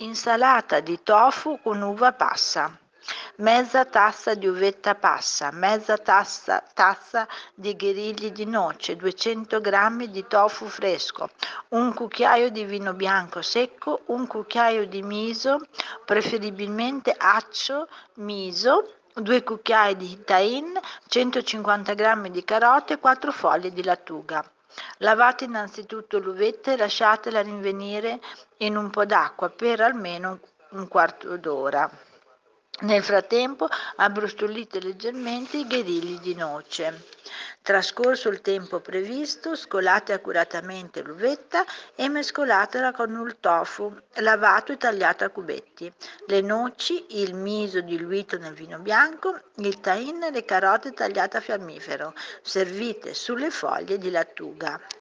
Insalata di tofu con uva passa. Mezza tazza di uvetta passa, mezza tazza, tazza di gherigli di noce, 200 g di tofu fresco, un cucchiaio di vino bianco secco, un cucchiaio di miso, preferibilmente accio miso, 2 cucchiai di tain, 150 g di carote, 4 foglie di lattuga. Lavate innanzitutto l'uvetta e lasciatela rinvenire in un po' d'acqua per almeno un quarto d'ora. Nel frattempo abbrustolite leggermente i gherigli di noce. Trascorso il tempo previsto, scolate accuratamente l'uvetta e mescolatela con il tofu lavato e tagliato a cubetti, le noci, il miso diluito nel vino bianco, il tahin e le carote tagliate a fiammifero. Servite sulle foglie di lattuga.